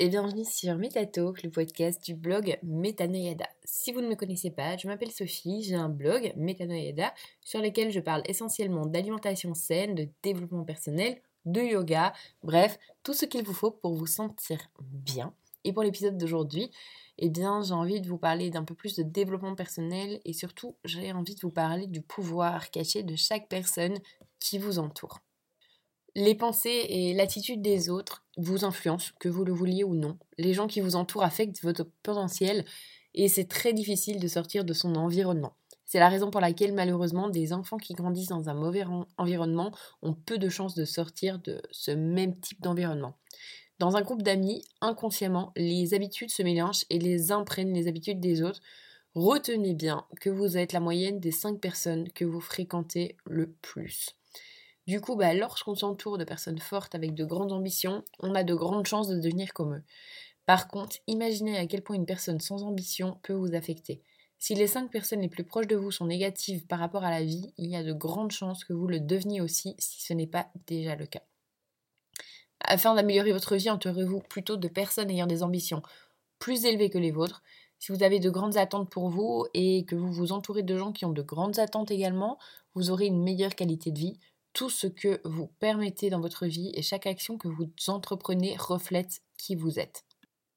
et bienvenue sur Metatalk, le podcast du blog Metanoyada. Si vous ne me connaissez pas, je m'appelle Sophie, j'ai un blog Metanoyada sur lequel je parle essentiellement d'alimentation saine, de développement personnel, de yoga, bref, tout ce qu'il vous faut pour vous sentir bien. Et pour l'épisode d'aujourd'hui, eh bien, j'ai envie de vous parler d'un peu plus de développement personnel et surtout, j'ai envie de vous parler du pouvoir caché de chaque personne qui vous entoure. Les pensées et l'attitude des autres vous influencent, que vous le vouliez ou non. Les gens qui vous entourent affectent votre potentiel et c'est très difficile de sortir de son environnement. C'est la raison pour laquelle malheureusement des enfants qui grandissent dans un mauvais environnement ont peu de chances de sortir de ce même type d'environnement. Dans un groupe d'amis, inconsciemment, les habitudes se mélangent et les imprègnent les habitudes des autres. Retenez bien que vous êtes la moyenne des 5 personnes que vous fréquentez le plus. Du coup, bah, lorsqu'on s'entoure de personnes fortes avec de grandes ambitions, on a de grandes chances de devenir comme eux. Par contre, imaginez à quel point une personne sans ambition peut vous affecter. Si les cinq personnes les plus proches de vous sont négatives par rapport à la vie, il y a de grandes chances que vous le deveniez aussi si ce n'est pas déjà le cas. Afin d'améliorer votre vie, entourez-vous plutôt de personnes ayant des ambitions plus élevées que les vôtres. Si vous avez de grandes attentes pour vous et que vous vous entourez de gens qui ont de grandes attentes également, vous aurez une meilleure qualité de vie, tout ce que vous permettez dans votre vie et chaque action que vous entreprenez reflète qui vous êtes.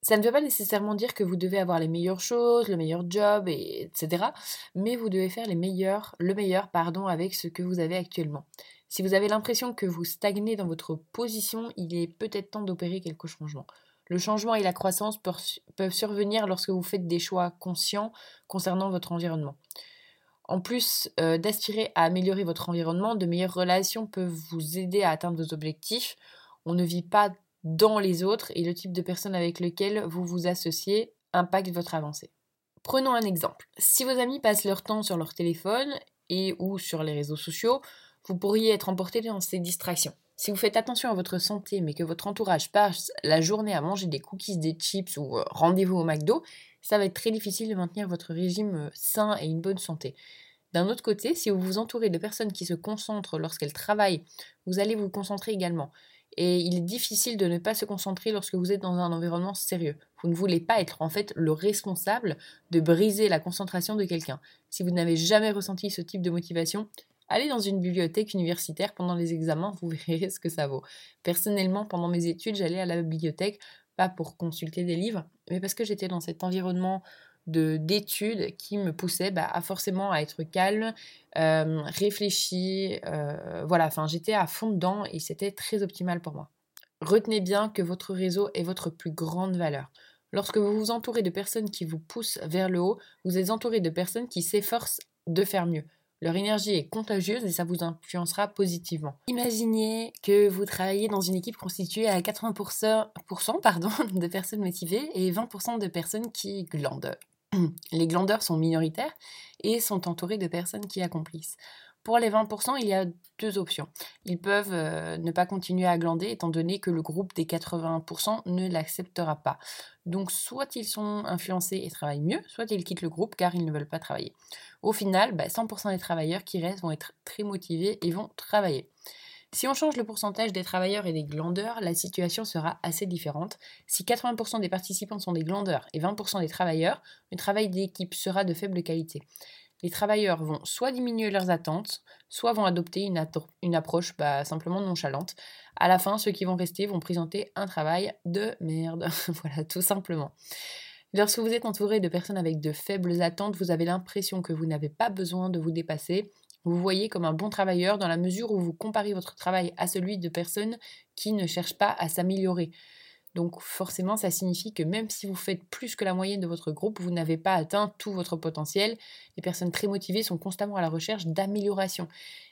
Ça ne veut pas nécessairement dire que vous devez avoir les meilleures choses, le meilleur job, etc. Mais vous devez faire les meilleurs, le meilleur pardon, avec ce que vous avez actuellement. Si vous avez l'impression que vous stagnez dans votre position, il est peut-être temps d'opérer quelques changements. Le changement et la croissance peuvent survenir lorsque vous faites des choix conscients concernant votre environnement. En plus euh, d'aspirer à améliorer votre environnement, de meilleures relations peuvent vous aider à atteindre vos objectifs. On ne vit pas dans les autres et le type de personne avec lequel vous vous associez impacte votre avancée. Prenons un exemple. Si vos amis passent leur temps sur leur téléphone et ou sur les réseaux sociaux, vous pourriez être emporté dans ces distractions. Si vous faites attention à votre santé, mais que votre entourage passe la journée à manger des cookies, des chips ou euh, rendez-vous au McDo, ça va être très difficile de maintenir votre régime euh, sain et une bonne santé. D'un autre côté, si vous vous entourez de personnes qui se concentrent lorsqu'elles travaillent, vous allez vous concentrer également. Et il est difficile de ne pas se concentrer lorsque vous êtes dans un environnement sérieux. Vous ne voulez pas être en fait le responsable de briser la concentration de quelqu'un. Si vous n'avez jamais ressenti ce type de motivation, allez dans une bibliothèque universitaire pendant les examens, vous verrez ce que ça vaut. Personnellement, pendant mes études, j'allais à la bibliothèque pas pour consulter des livres, mais parce que j'étais dans cet environnement d'études qui me poussaient bah, à forcément à être calme, euh, euh, voilà, enfin j'étais à fond dedans et c'était très optimal pour moi. Retenez bien que votre réseau est votre plus grande valeur. Lorsque vous vous entourez de personnes qui vous poussent vers le haut, vous êtes entouré de personnes qui s'efforcent de faire mieux. Leur énergie est contagieuse et ça vous influencera positivement. Imaginez que vous travaillez dans une équipe constituée à 80% pardon, de personnes motivées et 20% de personnes qui glandent. Les glandeurs sont minoritaires et sont entourés de personnes qui accomplissent. Pour les 20%, il y a deux options. Ils peuvent euh, ne pas continuer à glander étant donné que le groupe des 80% ne l'acceptera pas. Donc soit ils sont influencés et travaillent mieux, soit ils quittent le groupe car ils ne veulent pas travailler. Au final, 100% bah, des travailleurs qui restent vont être très motivés et vont travailler. Si on change le pourcentage des travailleurs et des glandeurs, la situation sera assez différente. Si 80% des participants sont des glandeurs et 20% des travailleurs, le travail d'équipe sera de faible qualité les travailleurs vont soit diminuer leurs attentes, soit vont adopter une, approche bah, simplement nonchalante. À la fin, ceux qui vont rester vont présenter un travail de merde. voilà, tout simplement. Lorsque vous êtes entouré de personnes avec de faibles attentes, vous avez l'impression que vous n'avez pas besoin de vous dépasser. Vous voyez comme un bon travailleur dans la mesure où vous comparez votre travail à celui de personnes qui ne cherchent pas à s'améliorer. Donc forcément, ça signifie que même si vous faites plus que la moyenne de votre groupe, vous n'avez pas atteint tout votre potentiel. Les personnes très motivées sont constamment à la recherche d'amélioration.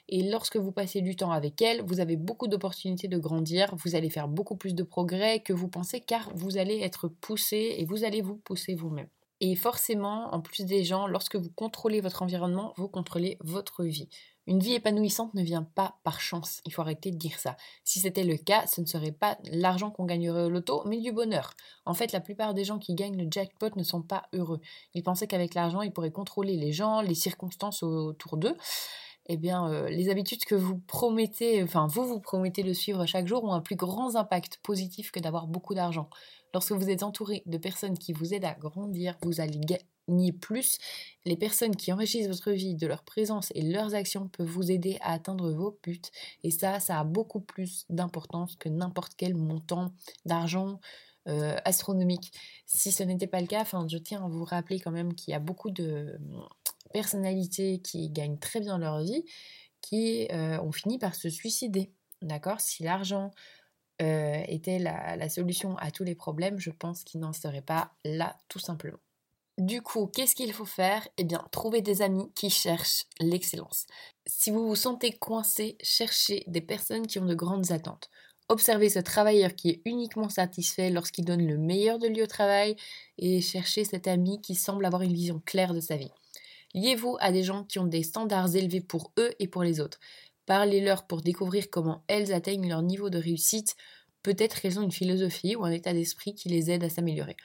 Et lorsque vous passez du temps avec elles, vous avez beaucoup d'opportunités de grandir, vous allez faire beaucoup plus de progrès que vous pensez car vous allez être poussé et vous allez vous pousser vous-même. Et forcément, en plus des gens, lorsque vous contrôlez votre environnement, vous contrôlez votre vie. Une vie épanouissante ne vient pas par chance, il faut arrêter de dire ça. Si c'était le cas, ce ne serait pas l'argent qu'on gagnerait au loto, mais du bonheur. En fait, la plupart des gens qui gagnent le jackpot ne sont pas heureux. Ils pensaient qu'avec l'argent, ils pourraient contrôler les gens, les circonstances autour d'eux. Eh bien, euh, les habitudes que vous promettez, enfin, vous vous promettez de suivre chaque jour ont un plus grand impact positif que d'avoir beaucoup d'argent. Lorsque vous êtes entouré de personnes qui vous aident à grandir, vous allez gagner plus. Les personnes qui enrichissent votre vie de leur présence et leurs actions peuvent vous aider à atteindre vos buts. Et ça, ça a beaucoup plus d'importance que n'importe quel montant d'argent euh, astronomique. Si ce n'était pas le cas, je tiens à vous rappeler quand même qu'il y a beaucoup de personnalités qui gagnent très bien leur vie, qui euh, ont fini par se suicider. D'accord? Si l'argent euh, était la, solution à tous les problèmes, je pense qu'il n'en serait pas là tout simplement. Du coup, qu'est-ce qu'il faut faire? Eh bien, trouver des amis qui cherchent l'excellence. Si vous vous sentez coincé, cherchez des personnes qui ont de grandes attentes. Observez ce travailleur qui est uniquement satisfait lorsqu'il donne le meilleur de lui au travail et cherchez cet ami qui semble avoir une vision claire de sa vie. Liez-vous à des gens qui ont des standards élevés pour eux et pour les autres. Parlez-leur pour découvrir comment elles atteignent leur niveau de réussite. Peut-être qu'elles ont une philosophie ou un état d'esprit qui les aide à s'améliorer.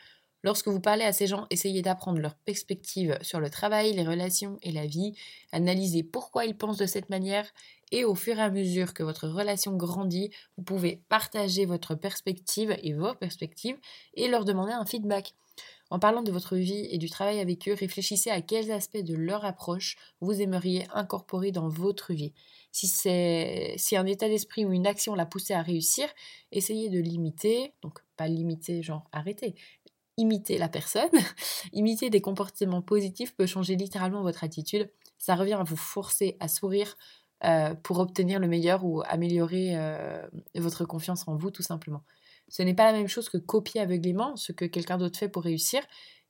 Lorsque vous parlez à ces gens, essayez d'apprendre leur perspective sur le travail, les relations et la vie. Analysez pourquoi ils pensent de cette manière et au fur et à mesure que votre relation grandit, vous pouvez partager votre perspective et vos perspectives et leur demander un feedback. En parlant de votre vie et du travail avec eux, réfléchissez à quels aspects de leur approche vous aimeriez incorporer dans votre vie. Si c'est si un état d'esprit ou une action l'a poussé à réussir, essayez de l'imiter, donc pas limiter genre arrêter, imiter la personne, imiter des comportements positifs peut changer littéralement votre attitude. Ça revient à vous forcer à sourire euh, pour obtenir le meilleur ou améliorer euh, votre confiance en vous tout simplement. Ce n'est pas la même chose que copier aveuglément ce que quelqu'un d'autre fait pour réussir.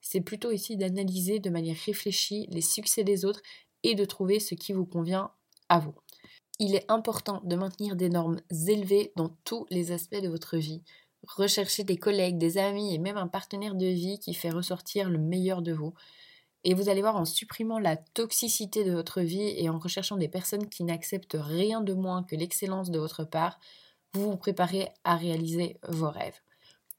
C'est plutôt ici d'analyser de manière réfléchie les succès des autres et de trouver ce qui vous convient à vous. Il est important de maintenir des normes élevées dans tous les aspects de votre vie. Recherchez des collègues, des amis et même un partenaire de vie qui fait ressortir le meilleur de vous. Et vous allez voir en supprimant la toxicité de votre vie et en recherchant des personnes qui n'acceptent rien de moins que l'excellence de votre part, vous vous préparez à réaliser vos rêves.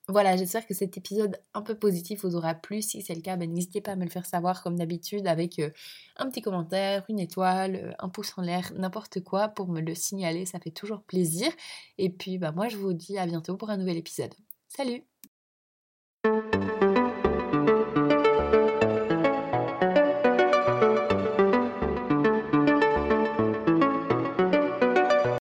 Voilà, j'espère que cet épisode un peu positif vous aura plu. Si c'est le cas, ben, n'hésitez pas à me le faire savoir comme d'habitude avec euh, un petit commentaire, une étoile, euh, un pouce en l'air, n'importe quoi pour me le signaler. Ça fait toujours plaisir. Et puis, bah, moi, je vous dis à bientôt pour un nouvel épisode. Salut